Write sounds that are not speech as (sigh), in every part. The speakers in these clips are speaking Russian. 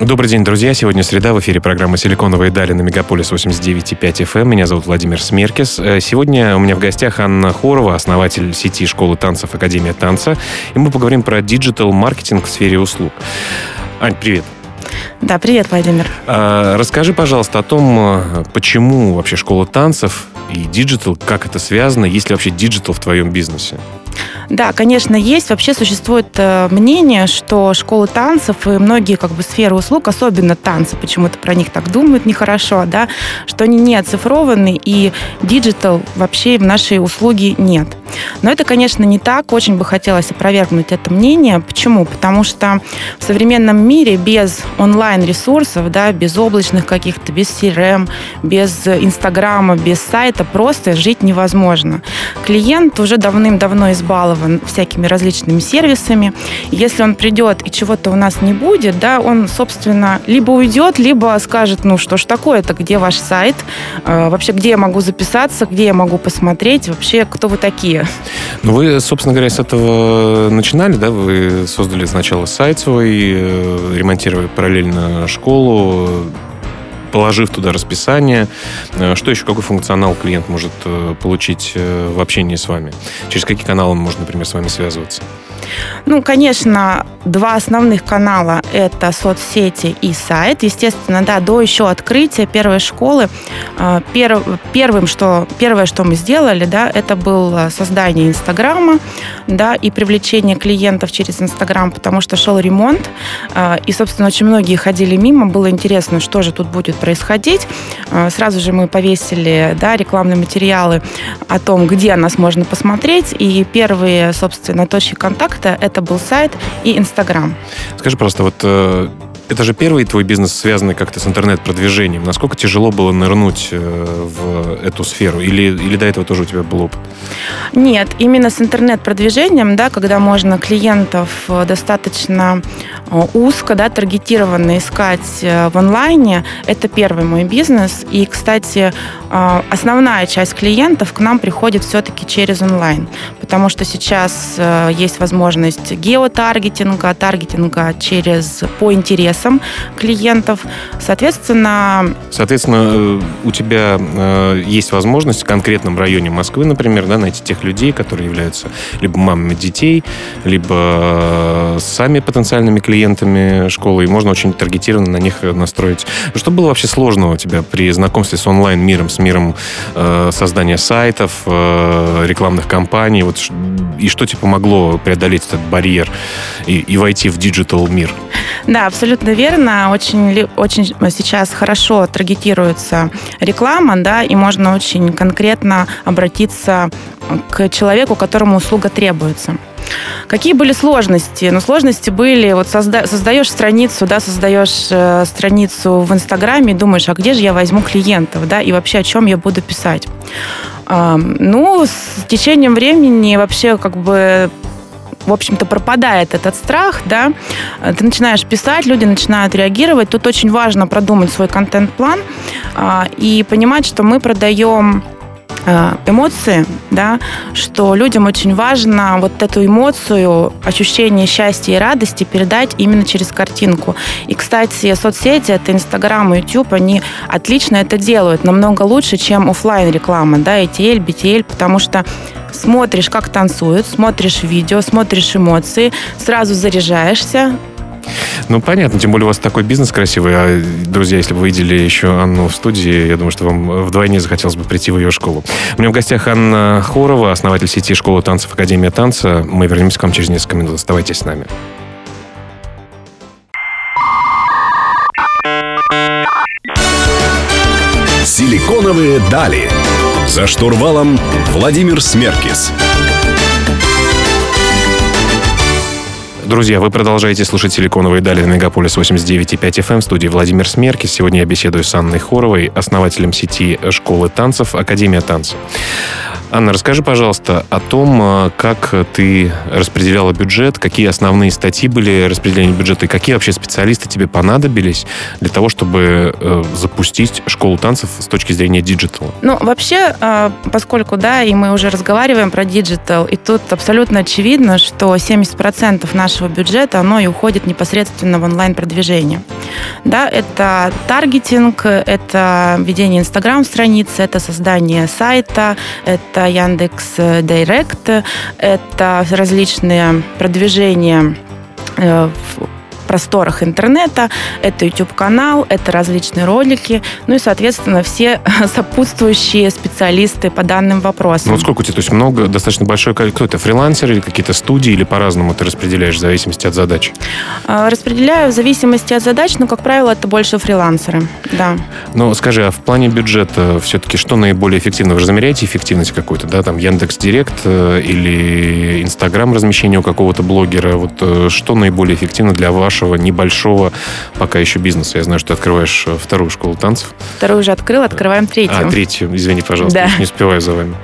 Добрый день, друзья. Сегодня среда. В эфире программа «Силиконовые дали» на Мегаполис 89.5 FM. Эм. Меня зовут Владимир Смеркис. Э, сегодня у меня в гостях Анна Хорова, основатель сети школы танцев Академия танца. И мы поговорим про digital-маркетинг в сфере услуг. Ань, привет. Да, привет, Владимир. А, расскажи, пожалуйста, о том, э, почему вообще школа танцев и digital, как это связано, есть ли вообще digital в твоем бизнесе? Да, конечно, есть. Вообще существует э, мнение, что школы танцев и многие как бы сферы услуг, особенно танцы, почему-то про них так думают нехорошо, да, что они не оцифрованы и digital вообще в нашей услуге нет. Но это, конечно, не так. Очень бы хотелось опровергнуть это мнение. Почему? Потому что в современном мире без онлайн-ресурсов, да, без облачных каких-то, без CRM, без Инстаграма, без сайта просто жить невозможно. Клиент уже давным-давно избалован всякими различными сервисами. Если он придет и чего-то у нас не будет, да, он, собственно, либо уйдет, либо скажет, ну что ж такое-то, где ваш сайт, э, вообще где я могу записаться, где я могу посмотреть, вообще кто вы такие. Ну, вы, собственно говоря, с этого начинали, да? Вы создали сначала сайт свой, э, ремонтировали параллельно школу, положив туда расписание. Э, что еще, какой функционал клиент может э, получить в общении с вами? Через какие каналы может, например, с вами связываться? Ну, конечно, два основных канала – это соцсети и сайт. Естественно, да, до еще открытия первой школы пер, первым, что, первое, что мы сделали, да, это было создание Инстаграма, да, и привлечение клиентов через Инстаграм, потому что шел ремонт, э, и, собственно, очень многие ходили мимо, было интересно, что же тут будет происходить. Э, сразу же мы повесили, да, рекламные материалы о том, где нас можно посмотреть, и первые, собственно, точки контакта – это был сайт и Инстаграм Инстаграм. Скажи просто, вот э, это же первый твой бизнес, связанный как-то с интернет-продвижением. Насколько тяжело было нырнуть э, в эту сферу? Или, или до этого тоже у тебя был опыт? Нет, именно с интернет-продвижением, да, когда можно клиентов э, достаточно э, узко, да, таргетированно искать в онлайне, это первый мой бизнес. И, кстати, основная часть клиентов к нам приходит все-таки через онлайн, потому что сейчас есть возможность геотаргетинга, таргетинга через по интересам интересам клиентов. Соответственно... Соответственно, э, у тебя э, есть возможность в конкретном районе Москвы, например, да, найти тех людей, которые являются либо мамами детей, либо э, сами потенциальными клиентами школы, и можно очень таргетированно на них настроить. Что было вообще сложного у тебя при знакомстве с онлайн-миром, с миром э, создания сайтов, э, рекламных кампаний, вот, и что тебе помогло преодолеть этот барьер и, и войти в digital мир? Да, абсолютно верно. Очень, очень сейчас хорошо таргетируется реклама, да, и можно очень конкретно обратиться к человеку, которому услуга требуется. Какие были сложности? Ну, сложности были, вот созда- создаешь страницу, да, создаешь э, страницу в Инстаграме, думаешь, а где же я возьму клиентов, да, и вообще о чем я буду писать? Э, ну, с течением времени вообще как бы в общем-то, пропадает этот страх, да, ты начинаешь писать, люди начинают реагировать. Тут очень важно продумать свой контент-план а, и понимать, что мы продаем эмоции, да, что людям очень важно вот эту эмоцию, ощущение счастья и радости передать именно через картинку. И, кстати, соцсети, это Инстаграм и YouTube, они отлично это делают, намного лучше, чем офлайн реклама, да, ETL, BTL, потому что смотришь, как танцуют, смотришь видео, смотришь эмоции, сразу заряжаешься, ну, понятно, тем более у вас такой бизнес красивый. А, друзья, если бы вы видели еще Анну в студии, я думаю, что вам вдвойне захотелось бы прийти в ее школу. У меня в гостях Анна Хорова, основатель сети школы танцев Академия танца. Мы вернемся к вам через несколько минут. Оставайтесь с нами. Силиконовые дали. За штурвалом Владимир Смеркис. Друзья, вы продолжаете слушать «Силиконовые дали» на Мегаполис 89.5 FM в студии Владимир Смеркис. Сегодня я беседую с Анной Хоровой, основателем сети школы танцев «Академия танца». Анна, расскажи, пожалуйста, о том, э, как ты распределяла бюджет, какие основные статьи были распределения бюджета и какие вообще специалисты тебе понадобились для того, чтобы э, запустить школу танцев с точки зрения диджитала? Ну, вообще, э, поскольку, да, и мы уже разговариваем про digital, и тут абсолютно очевидно, что 70% нашего бюджета, оно и уходит непосредственно в онлайн-продвижение. Да, это таргетинг, это ведение инстаграм-страницы, это создание сайта, это Яндекс Директ, это различные продвижения э, просторах интернета. Это YouTube-канал, это различные ролики, ну и, соответственно, все (laughs) сопутствующие специалисты по данным вопросам. Ну вот сколько у тебя? То есть много, достаточно большое количество. Кто это, фрилансеры или какие-то студии, или по-разному ты распределяешь в зависимости от задач? А, распределяю в зависимости от задач, но, как правило, это больше фрилансеры, да. Ну, скажи, а в плане бюджета все-таки что наиболее эффективно? Вы же замеряете эффективность какую-то, да, там Яндекс Директ э, или Инстаграм размещение у какого-то блогера? Вот э, что наиболее эффективно для вашего вашего небольшого пока еще бизнеса. Я знаю, что ты открываешь э, вторую школу танцев. Вторую уже открыл, открываем третью. А, третью, извини, пожалуйста, да. не успеваю за вами.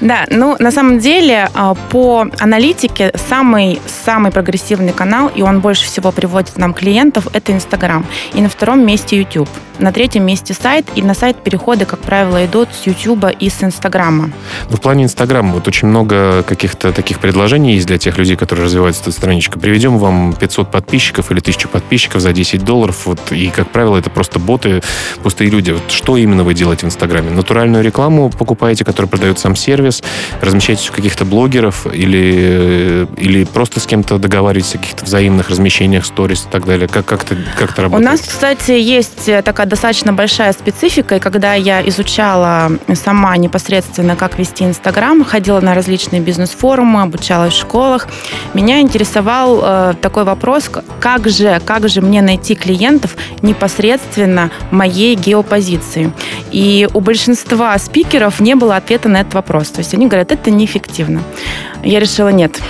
Да, ну, на самом деле, а, по аналитике, самый, самый прогрессивный канал, и он больше всего приводит нам клиентов, это Инстаграм. И на втором месте YouTube. На третьем месте сайт, и на сайт переходы, как правило, идут с YouTube и с Инстаграма. Ну, в плане Инстаграма вот очень много каких-то таких предложений есть для тех людей, которые развивают эту страничку. Приведем вам 500 подписчиков или тысячу подписчиков за 10 долларов. Вот, и, как правило, это просто боты, пустые люди. Вот что именно вы делаете в Инстаграме? Натуральную рекламу покупаете, которую продает сам сервис, размещаете у каких-то блогеров или, или просто с кем-то договариваетесь о каких-то взаимных размещениях, сторис и так далее? Как, как, это, как это работает? У нас, кстати, есть такая достаточно большая специфика, и когда я изучала сама непосредственно, как вести Инстаграм, ходила на различные бизнес-форумы, обучалась в школах, меня интересовал э, такой вопрос, как же же, как же мне найти клиентов непосредственно моей геопозиции? И у большинства спикеров не было ответа на этот вопрос. То есть они говорят, это неэффективно. Я решила, нет,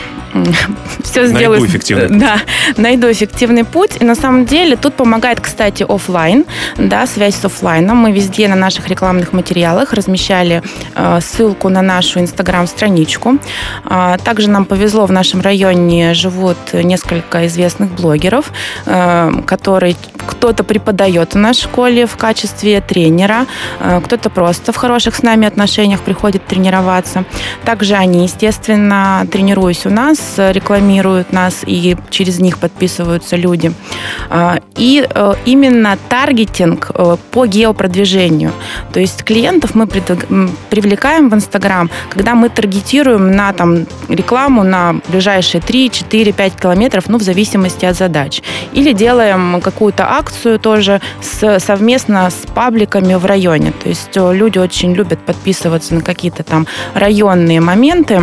все сделаю. Найду эффективный путь. Да, найду эффективный путь. И на самом деле тут помогает, кстати, офлайн, да, связь с офлайном. Мы везде на наших рекламных материалах размещали э, ссылку на нашу инстаграм-страничку. Э, также нам повезло, в нашем районе живут несколько известных блогеров, э, которые кто-то преподает в нашей школе в качестве тренера, э, кто-то просто в хороших с нами отношениях приходит тренироваться. Также они, естественно, тренируясь у нас, рекламируют нас, и через них подписываются люди. А, и э, именно таргетинг э, по геопродвижению. То есть клиентов мы привлекаем в Инстаграм, когда мы таргетируем на там, рекламу на ближайшие 3, 4, 5 километров, ну, в зависимости от задач. Или делаем какую-то акцию тоже с, совместно с пабликами в районе. То есть э, люди очень любят подписываться на какие-то там районные моменты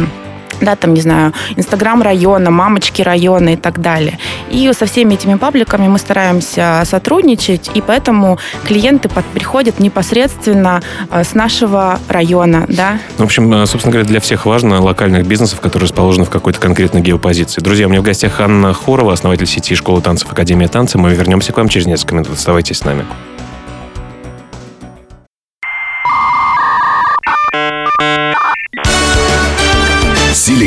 да, там, не знаю, Инстаграм района, мамочки района и так далее. И со всеми этими пабликами мы стараемся сотрудничать, и поэтому клиенты под, приходят непосредственно э, с нашего района, да. В общем, э, собственно говоря, для всех важно локальных бизнесов, которые расположены в какой-то конкретной геопозиции. Друзья, у меня в гостях Анна Хорова, основатель сети школы танцев Академия танца. Мы вернемся к вам через несколько минут. Оставайтесь с нами.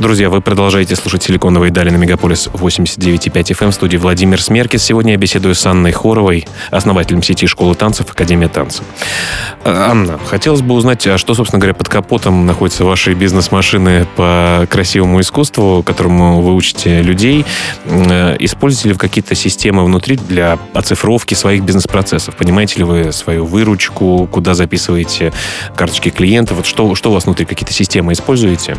Друзья, вы продолжаете слушать «Силиконовые дали» на Мегаполис 89.5 FM в студии Владимир Смеркис. Сегодня я беседую с Анной Хоровой, основателем сети школы танцев Академия танцев. Э, Анна, хотелось бы узнать, а что, собственно говоря, под капотом находятся ваши бизнес-машины по красивому искусству, которому вы учите людей. Э, используете ли вы какие-то системы внутри для оцифровки своих бизнес-процессов? Понимаете ли вы свою выручку, куда записываете карточки клиентов? Вот что, что у вас внутри, какие-то системы используете?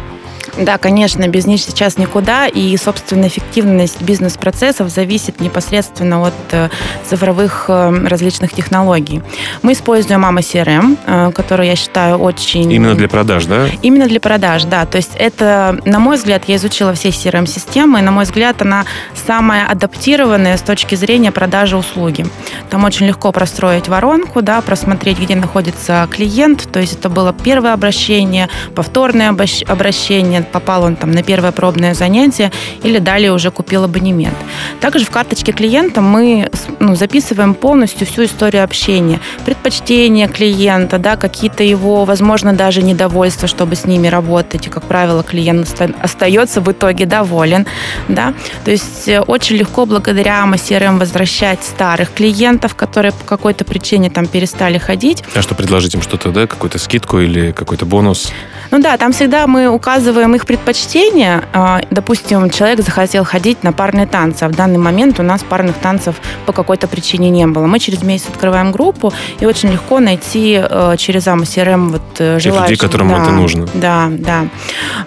Да, конечно, без них сейчас никуда, и, собственно, эффективность бизнес-процессов зависит непосредственно от э, цифровых э, различных технологий. Мы используем Mama CRM, э, которую я считаю очень... Именно для продаж, да? Именно для продаж, да. То есть это, на мой взгляд, я изучила все CRM-системы, и, на мой взгляд, она самая адаптированная с точки зрения продажи услуги. Там очень легко простроить воронку, да, просмотреть, где находится клиент, то есть это было первое обращение, повторное обращение, абонент, попал он там на первое пробное занятие или далее уже купил абонемент. Также в карточке клиента мы ну, записываем полностью всю историю общения, предпочтения клиента, да, какие-то его, возможно, даже недовольства, чтобы с ними работать. И, как правило, клиент остается в итоге доволен. Да. То есть э, очень легко благодаря CRM возвращать старых клиентов, которые по какой-то причине там перестали ходить. А что, предложить им что-то, да, какую-то скидку или какой-то бонус? Ну да, там всегда мы указываем их предпочтения. А, допустим, человек захотел ходить на парные танцы, а в данный момент у нас парных танцев по какой-то причине не было. Мы через месяц открываем группу, и очень легко найти э, через AMA CRM вот э, людей, которым да, это нужно. Да, да.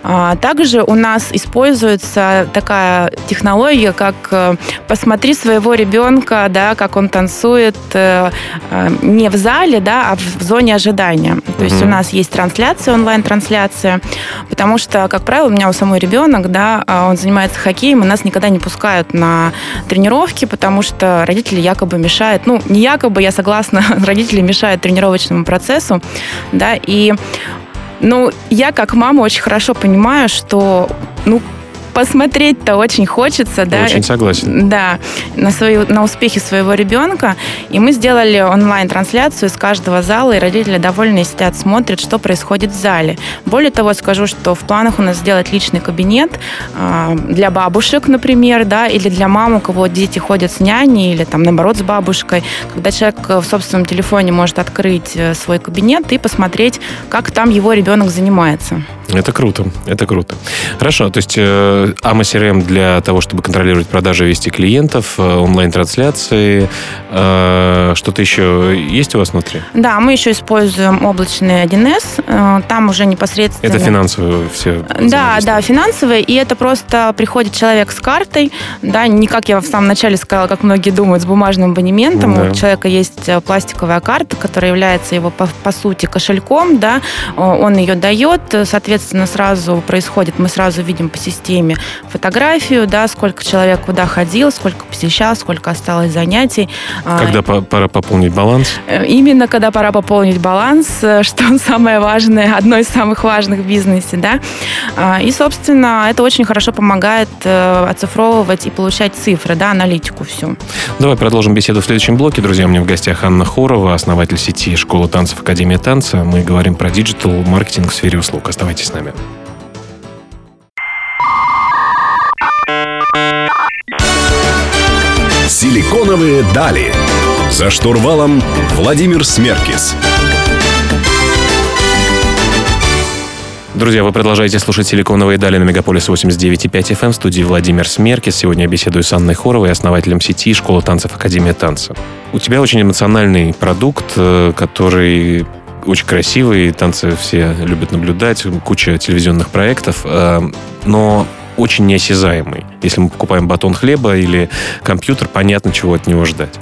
А, также у нас используется такая технология, как э, посмотри своего ребенка, да, как он танцует не в зале, да, а в зоне ожидания. То угу. есть у нас есть трансляция, онлайн-трансляция, трансляция, потому что, как правило, у меня у самой ребенок, да, а, он занимается хоккеем, и нас никогда не пускают на тренировки, потому что родители якобы мешают, ну, не якобы, я согласна, (laughs) родители мешают тренировочному процессу, да, и ну, я как мама очень хорошо понимаю, что ну, посмотреть-то очень хочется, да. Очень согласен. Да, на, свою, на успехи своего ребенка. И мы сделали онлайн-трансляцию из каждого зала, и родители довольны сидят, смотрят, что происходит в зале. Более того, скажу, что в планах у нас сделать личный кабинет э, для бабушек, например, да, или для мам, у кого дети ходят с няней, или там, наоборот, с бабушкой, когда человек в собственном телефоне может открыть э, свой кабинет и посмотреть, как там его ребенок занимается. Это круто, это круто. Хорошо, то есть э, AMA CRM для того, чтобы контролировать продажи, вести клиентов, э, онлайн-трансляции, э, что-то еще есть у вас внутри? Да, мы еще используем облачный 1С, э, там уже непосредственно... Это финансовые все? Да, да, финансовые, и это просто приходит человек с картой, да, не как я в самом начале сказала, как многие думают, с бумажным абонементом, да. у человека есть э, пластиковая карта, которая является его, по, по сути, кошельком, да, он ее дает, соответственно, соответственно, сразу происходит, мы сразу видим по системе фотографию, да, сколько человек куда ходил, сколько посещал, сколько осталось занятий. А, когда пора пополнить баланс? Э, именно когда пора пополнить баланс, э, (laughs) что самое важное, одно из самых важных в бизнесе, да. А, и, собственно, это очень хорошо помогает э, оцифровывать и получать цифры, да, аналитику всю. Давай продолжим беседу в следующем блоке. Друзья, у меня в гостях Анна Хорова, основатель сети школы танцев Академия танца. Мы говорим про digital маркетинг в сфере услуг. Оставайтесь Оставайтесь с нами. Силиконовые дали. За штурвалом Владимир Смеркис. Друзья, вы продолжаете слушать «Силиконовые дали» на Мегаполис 89.5 FM в студии Владимир Смеркис. Сегодня я беседую с Анной Хоровой, основателем сети «Школа танцев Академия танца». У тебя очень эмоциональный продукт, э, который очень красивый, танцы все любят наблюдать, куча телевизионных проектов, э, но очень неосязаемый. Если мы покупаем батон хлеба или компьютер, понятно, чего от него ждать.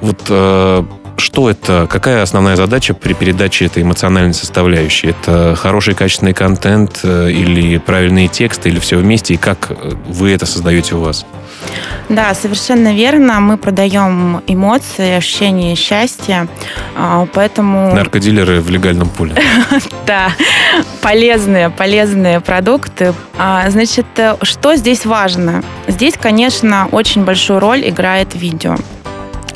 Вот э, что это, какая основная задача при передаче этой эмоциональной составляющей? Это хороший качественный контент э, или правильные тексты, или все вместе, и как вы это создаете у вас? Да, совершенно верно. Мы продаем эмоции, ощущение счастья, а, поэтому... Наркодилеры в легальном поле. (laughs) Да, полезные, полезные продукты. А, значит, э, что здесь важно? Здесь, конечно, очень большую роль играет видео.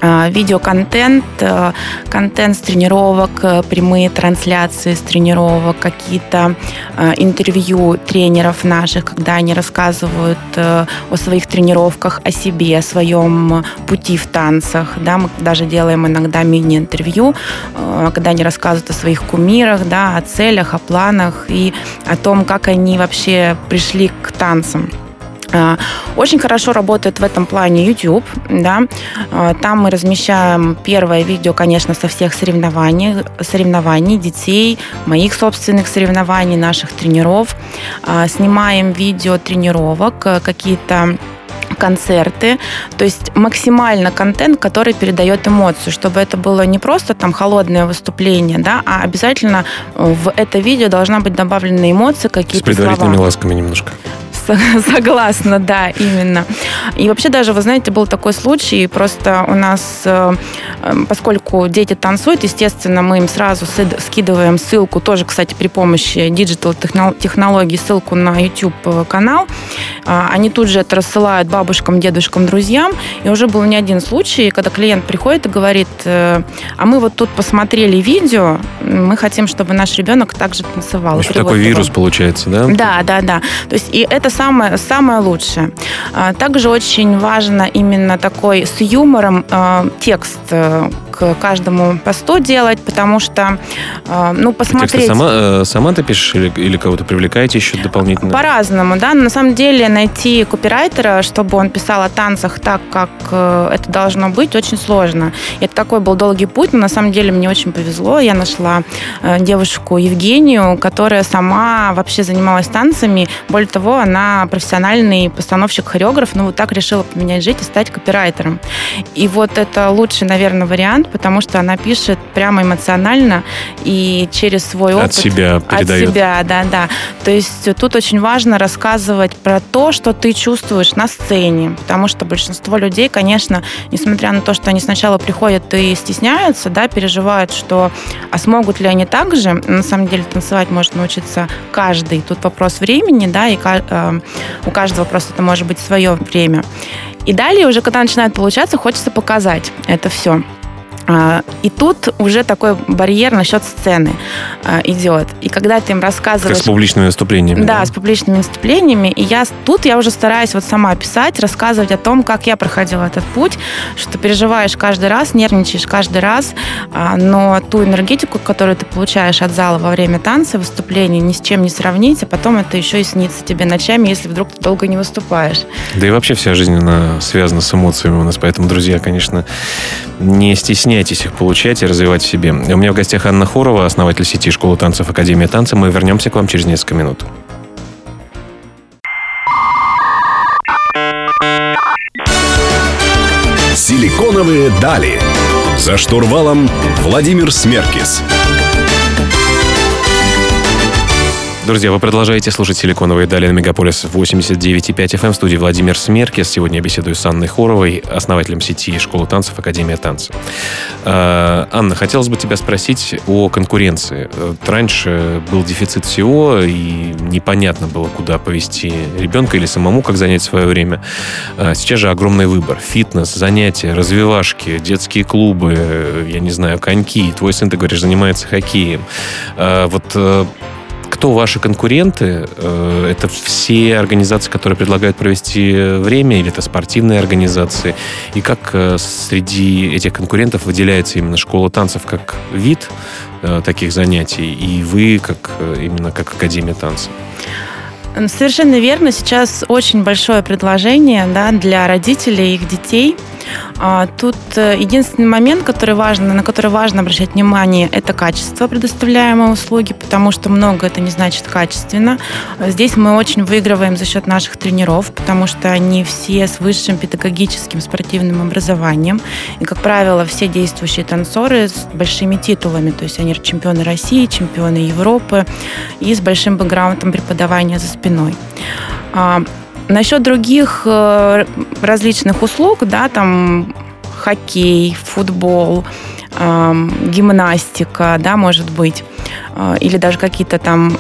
А, видеоконтент, э, контент с тренировок, э, прямые трансляции с тренировок, какие-то э, интервью тренеров наших, когда они рассказывают о своих тренировках, о себе, о своем пути в танцах. Да, мы даже делаем иногда мини-интервью, когда они рассказывают о своих кумирах, да, о целях, о планах и о том, как они вообще пришли к танцам. А, очень хорошо работает в этом плане YouTube, да. А, там мы размещаем первое видео, конечно, со всех соревнований, соревнований детей, моих собственных соревнований, наших тренеров. А, снимаем видео тренировок, э, какие-то концерты, то есть максимально контент, который передает эмоцию, чтобы это было не просто там холодное выступление, да, а обязательно в это видео должна быть добавлена эмоция, какие-то С предварительными слова. ласками немножко (laughs) Согласна, да, именно. И вообще даже, вы знаете, был такой случай, просто у нас, э, эм, поскольку дети танцуют, естественно, мы им сразу скидываем ссылку, тоже, кстати, при помощи digital технологий, ссылку на YouTube-канал. А, они тут же это рассылают бабушкам, дедушкам, друзьям. И уже был не один случай, когда клиент приходит и говорит, э, а мы вот тут посмотрели видео, мы хотим, чтобы наш ребенок также танцевал. Еще такой вирус получается, да? Да, да, да. То есть и это самое, самое лучшее. А, также очень важно именно такой с юмором э, текст э, к каждому посту делать, потому что, э, ну, посмотреть... Тексты сама, э, сама ты пишешь или, или кого-то привлекаете еще дополнительно? По-разному, да. На самом деле найти копирайтера, чтобы он писал о танцах так, как э, это должно быть, очень сложно. Это такой был долгий путь, но на самом деле мне очень повезло. Я нашла девушку Евгению, которая сама вообще занималась танцами. Более того, она профессиональный постановщик-хореограф, но вот так решила поменять жизнь и стать копирайтером. И вот это лучший, наверное, вариант, потому что она пишет прямо эмоционально и через свой опыт. От себя передает. От себя, да, да. То есть тут очень важно рассказывать про то, что ты чувствуешь на сцене, потому что большинство людей, конечно, несмотря на то, что они сначала приходят и стесняются, да, переживают, что а смогут ли они так же, на самом деле танцевать может научиться каждый. Тут вопрос времени, да, и э, у каждого просто это может быть свое время. И далее уже, когда начинает получаться, хочется показать это все. А, и тут уже такой барьер насчет сцены а, идет. И когда ты им рассказываешь... Как с публичными выступлениями. Да, да, с публичными выступлениями. И я тут я уже стараюсь вот сама писать, рассказывать о том, как я проходила этот путь, что переживаешь каждый раз, нервничаешь каждый раз, а, но ту энергетику, которую ты получаешь от зала во время танца, выступления, ни с чем не сравнить, а потом это еще и снится тебе ночами, если вдруг ты долго не выступаешь. Да и вообще вся жизнь, она связана с эмоциями у нас, поэтому, друзья, конечно, не стесняйтесь стесняйтесь их получать и развивать в себе. У меня в гостях Анна Хорова, основатель сети школы танцев Академия танца. Мы вернемся к вам через несколько минут. Силиконовые дали. За штурвалом Владимир Смеркис. Друзья, вы продолжаете слушать «Силиконовые дали» на Мегаполис 89,5 FM в студии Владимир Смеркис. Сегодня я беседую с Анной Хоровой, основателем сети школы танцев Академия танца. А, Анна, хотелось бы тебя спросить о конкуренции. Раньше был дефицит всего, и непонятно было, куда повести ребенка или самому, как занять свое время. А, сейчас же огромный выбор. Фитнес, занятия, развивашки, детские клубы, я не знаю, коньки. Твой сын, ты говоришь, занимается хоккеем. Вот э, кто ваши конкуренты? Э, это все организации, которые предлагают провести время, или это спортивные организации? И как э, среди этих конкурентов выделяется именно школа танцев как вид э, таких занятий, и вы как именно как Академия танца? Совершенно верно. Сейчас очень большое предложение да, для родителей и их детей – тут э, единственный момент, который важно, на который важно обращать внимание, это качество предоставляемой услуги, потому что много это не значит качественно. Здесь мы очень выигрываем за счет наших тренеров, потому что они все с высшим педагогическим спортивным образованием. И, как правило, все действующие танцоры с большими титулами, то есть они чемпионы России, чемпионы Европы и с большим бэкграундом преподавания за спиной. Насчет других э, различных услуг, да, там хоккей, футбол, гимнастика, да, может быть, э, или даже какие-то там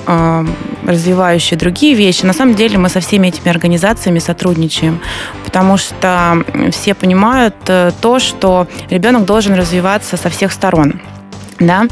развивающие другие вещи. На самом деле мы со всеми этими организациями сотрудничаем, потому что все понимают э, то, что ребенок должен развиваться со всех сторон да,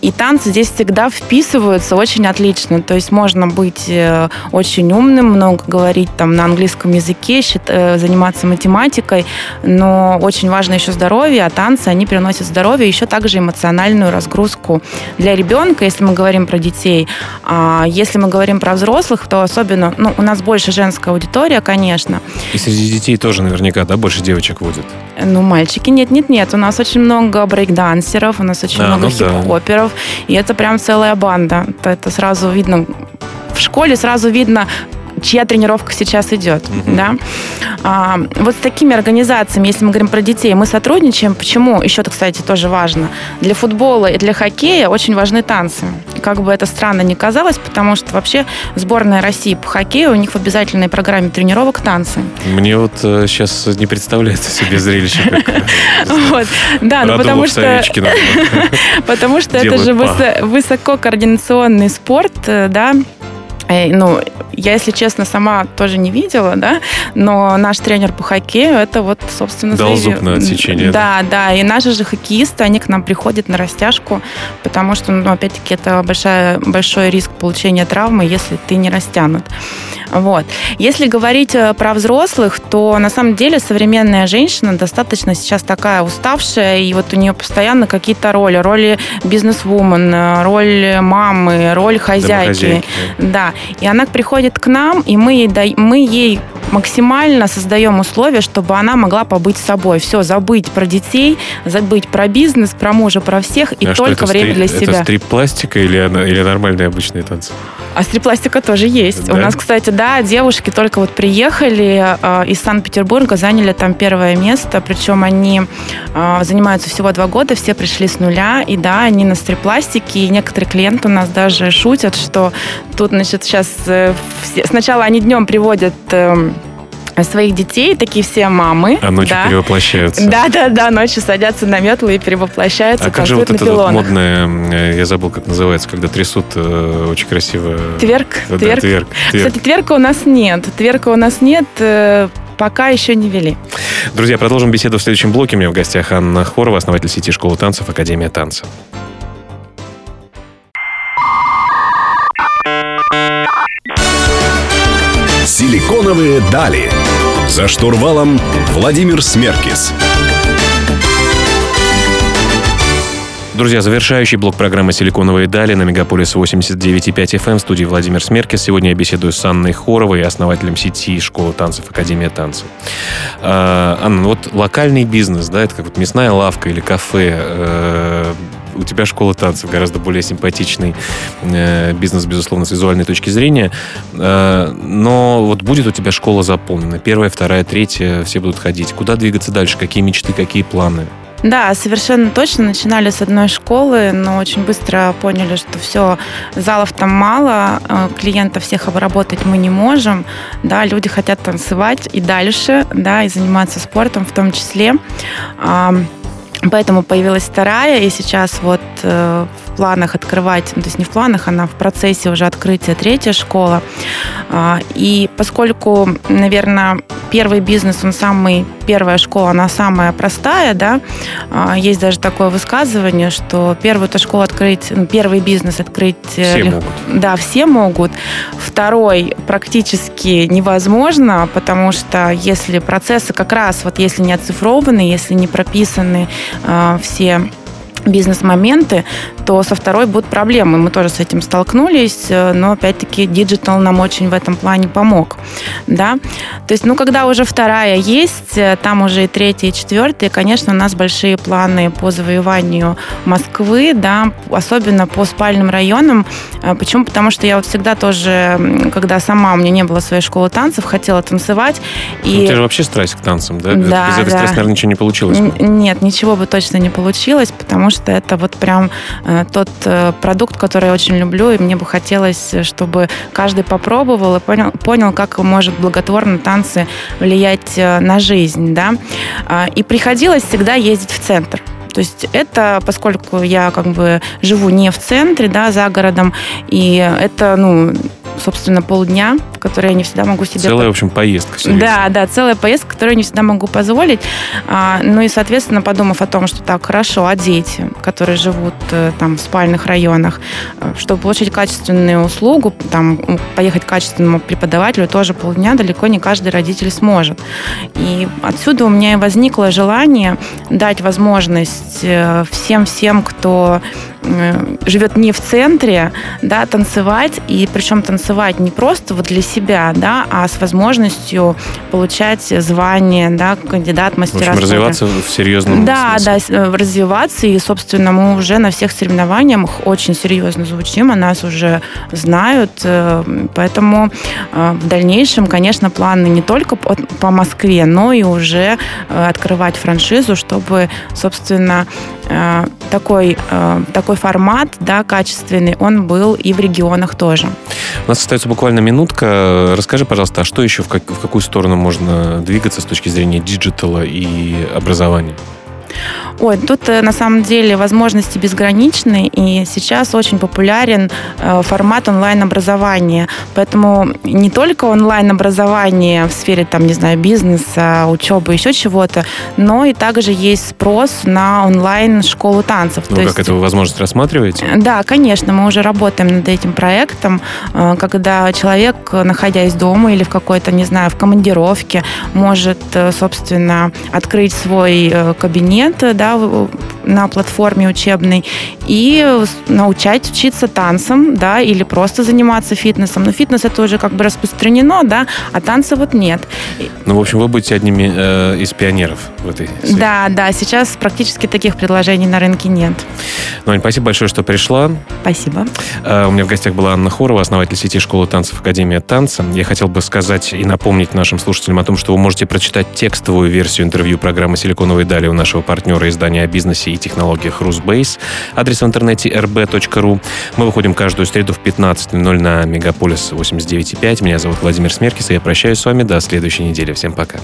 и танцы здесь всегда вписываются очень отлично. То есть можно быть э, очень умным, много говорить там на английском языке, э, заниматься математикой, но очень важно еще здоровье, а танцы, они приносят здоровье, еще также эмоциональную разгрузку для ребенка, если мы говорим про детей. А если мы говорим про взрослых, то особенно, ну, у нас больше женская аудитория, конечно. И среди детей тоже наверняка, да, больше девочек будет? Ну, мальчики, нет, нет, нет. У нас очень много брейкдансеров, у нас очень а, много ну, хип-хоперов, и это прям целая банда. Это сразу видно в школе сразу видно, чья тренировка сейчас идет, Мгм. да. А, вот с такими организациями, если мы говорим про детей, мы сотрудничаем. Почему? Еще, это, кстати, тоже важно. Для футбола и для хоккея очень важны танцы. Как бы это странно ни казалось, потому что вообще сборная России по хоккею, у них в обязательной программе тренировок танцы. Мне вот сейчас не представляется себе зрелище, как э. (laughs) Да, ну потому что, (laughs) потому что это же высококоординационный спорт, э, да. Э, Ну, я, если честно, сама тоже не видела, да, но наш тренер по хоккею, это вот, собственно, Дал зуб на отсечение, Да, да, и наши же хоккеисты, они к нам приходят на растяжку, потому что, ну, опять-таки, это большая, большой риск получения травмы, если ты не растянут. Вот. Если говорить э, про взрослых, то на самом деле современная женщина достаточно сейчас такая уставшая, и вот у нее постоянно какие-то роли. Роли бизнес-вумен, э, роль мамы, роль хозяйки. Да, и она приходит к нам, и мы ей, мы ей максимально создаем условия, чтобы она могла побыть собой. Все, забыть про детей, забыть про бизнес, про мужа, про всех, и А только это время стри- для Это себя. стрип-пластика или, или нормальные обычные танцы? А стрипластика тоже есть. Да? У нас, кстати, да, девушки только вот приехали э, из Санкт-Петербурга, заняли там первое место, причем они э, занимаются всего два года, все пришли с нуля, и да, они на стрипластике, и некоторые клиенты у нас даже шутят, что тут, значит, сейчас сначала они днем приводят э, своих детей, такие все мамы. А ночью да. перевоплощаются. Да, да, да, ночью садятся на метлы и перевоплощаются, А как же вот это вот модное, э, я забыл, как называется, когда трясут э, очень красиво. Тверк, Да, тверк. тверк, тверк. Кстати, тверка у нас нет. Тверка у нас нет, э, пока еще не вели. Друзья, продолжим беседу в следующем блоке. У меня в гостях Анна Хорова, основатель сети школы танцев Академия танца. Силиконовые дали. За штурвалом Владимир Смеркис. Друзья, завершающий блок программы «Силиконовые дали» на Мегаполис 89,5 FM в студии Владимир Смеркис. Сегодня я беседую с Анной Хоровой, основателем сети школы танцев Академия танцев. А, Анна, ну вот локальный бизнес, да, это как вот мясная лавка или кафе, э, у тебя школа танцев гораздо более симпатичный э, бизнес, безусловно, с визуальной точки зрения. Э, но вот будет у тебя школа заполнена. Первая, вторая, третья, все будут ходить. Куда двигаться дальше? Какие мечты, какие планы? Да, совершенно точно. Начинали с одной школы, но очень быстро поняли, что все, залов там мало, э, клиентов всех обработать мы не можем. Да, люди хотят танцевать и дальше, да, и заниматься спортом в том числе. Поэтому появилась вторая, и сейчас вот э, планах открывать, ну, то есть не в планах, она в процессе уже открытия третья школа. А, И поскольку, наверное, первый бизнес, он самый, первая школа, она самая простая, да, а, есть даже такое высказывание, что первую эту школу открыть, ну, первый бизнес открыть... э, Все лег- могут. Да, все могут. Второй практически невозможно, потому что если процессы как раз, вот если не оцифрованы, если не прописаны э, все бизнес-моменты, то со второй будут проблемы. Мы тоже с этим столкнулись, э, но опять-таки digital нам очень в этом плане помог. Да? То есть, ну, когда уже вторая есть, э, там уже и третья, и четвертая, конечно, у нас большие планы по завоеванию Москвы, да, особенно по спальным районам. Э, Почему? Потому что я вот всегда тоже, когда сама у меня не было своей школы танцев, хотела танцевать. Ну, И... у тебя же вообще страсть к танцам, да? Да, Без этой да. страсти, наверное, ничего не получилось. Н- Нет, ничего бы точно не получилось, потому что это вот прям э, тот э, продукт, который я очень люблю, и мне бы хотелось, чтобы каждый попробовал и понял, понял как может благотворно танцы влиять э, на жизнь, да. А, И приходилось всегда ездить в центр. То есть это, поскольку я как бы живу не в центре, да, за городом, и это, ну, собственно, полдня, которые я не всегда могу себе Целая, в общем, поездка. серьезно. да, да, целая поездка, которую я не всегда могу позволить. А, ну и, соответственно, подумав о том, что так, хорошо, а дети, которые живут э, там в спальных районах, э, чтобы получить качественную услугу, там, поехать к качественному преподавателю тоже полдня далеко не каждый родитель сможет. И отсюда у меня и возникло желание дать возможность всем-всем, кто э, живет не в центре, да, танцевать, и причем танцевать не просто вот для себя, да, а с возможностью получать звание, да, кандидат мастера В общем, развиваться в серьезном Да, смысле. да, э, развиваться. И, собственно, мы уже на всех соревнованиях очень серьезно звучим, о нас уже знают. э, Поэтому э, в дальнейшем, конечно, планы не только по Москве, но и уже открывать франшизу, чтобы, собственно, такой, э, такой формат, да, качественный, он был и в регионах тоже. У нас остается буквально минутка. Расскажи, пожалуйста, а что еще, в, как- в какую сторону можно двигаться с точки зрения диджитала и образования? Ой, тут э, на самом деле возможности безграничны, и сейчас очень популярен э, формат онлайн-образования. Поэтому не только онлайн-образование в сфере, там, не знаю, бизнеса, учебы, еще чего-то, но и также есть спрос на онлайн-школу танцев. Ну, То как есть- эту возможность рассматриваете? да, конечно, мы уже работаем над этим проектом, э, когда человек, находясь дома или в какой-то, не знаю, в командировке, может, собственно, открыть свой кабинет э, да, на платформе учебной и научать учиться танцам, да, или просто заниматься фитнесом. Но фитнес это уже как бы распространено, да, а танцы вот нет. Ну, в общем, вы будете одними э, из пионеров в этой сфере. Да, да, сейчас практически таких предложений на рынке нет. Ну, Ань, спасибо большое, что пришла. Спасибо. Э, У меня в гостях была Анна Хорова, основатель сети школы танцев Академия танца. Я хотел бы сказать и напомнить нашим слушателям о том, что вы можете прочитать текстовую версию интервью программы «Силиконовые дали» у нашего партнера издания о бизнесе технологиях «Русбейс». Адрес в интернете rb.ru. Мы выходим каждую среду в 15.00 на Мегаполис 89.5. Меня зовут Владимир Смеркис, и я прощаюсь с вами до следующей недели. Всем пока.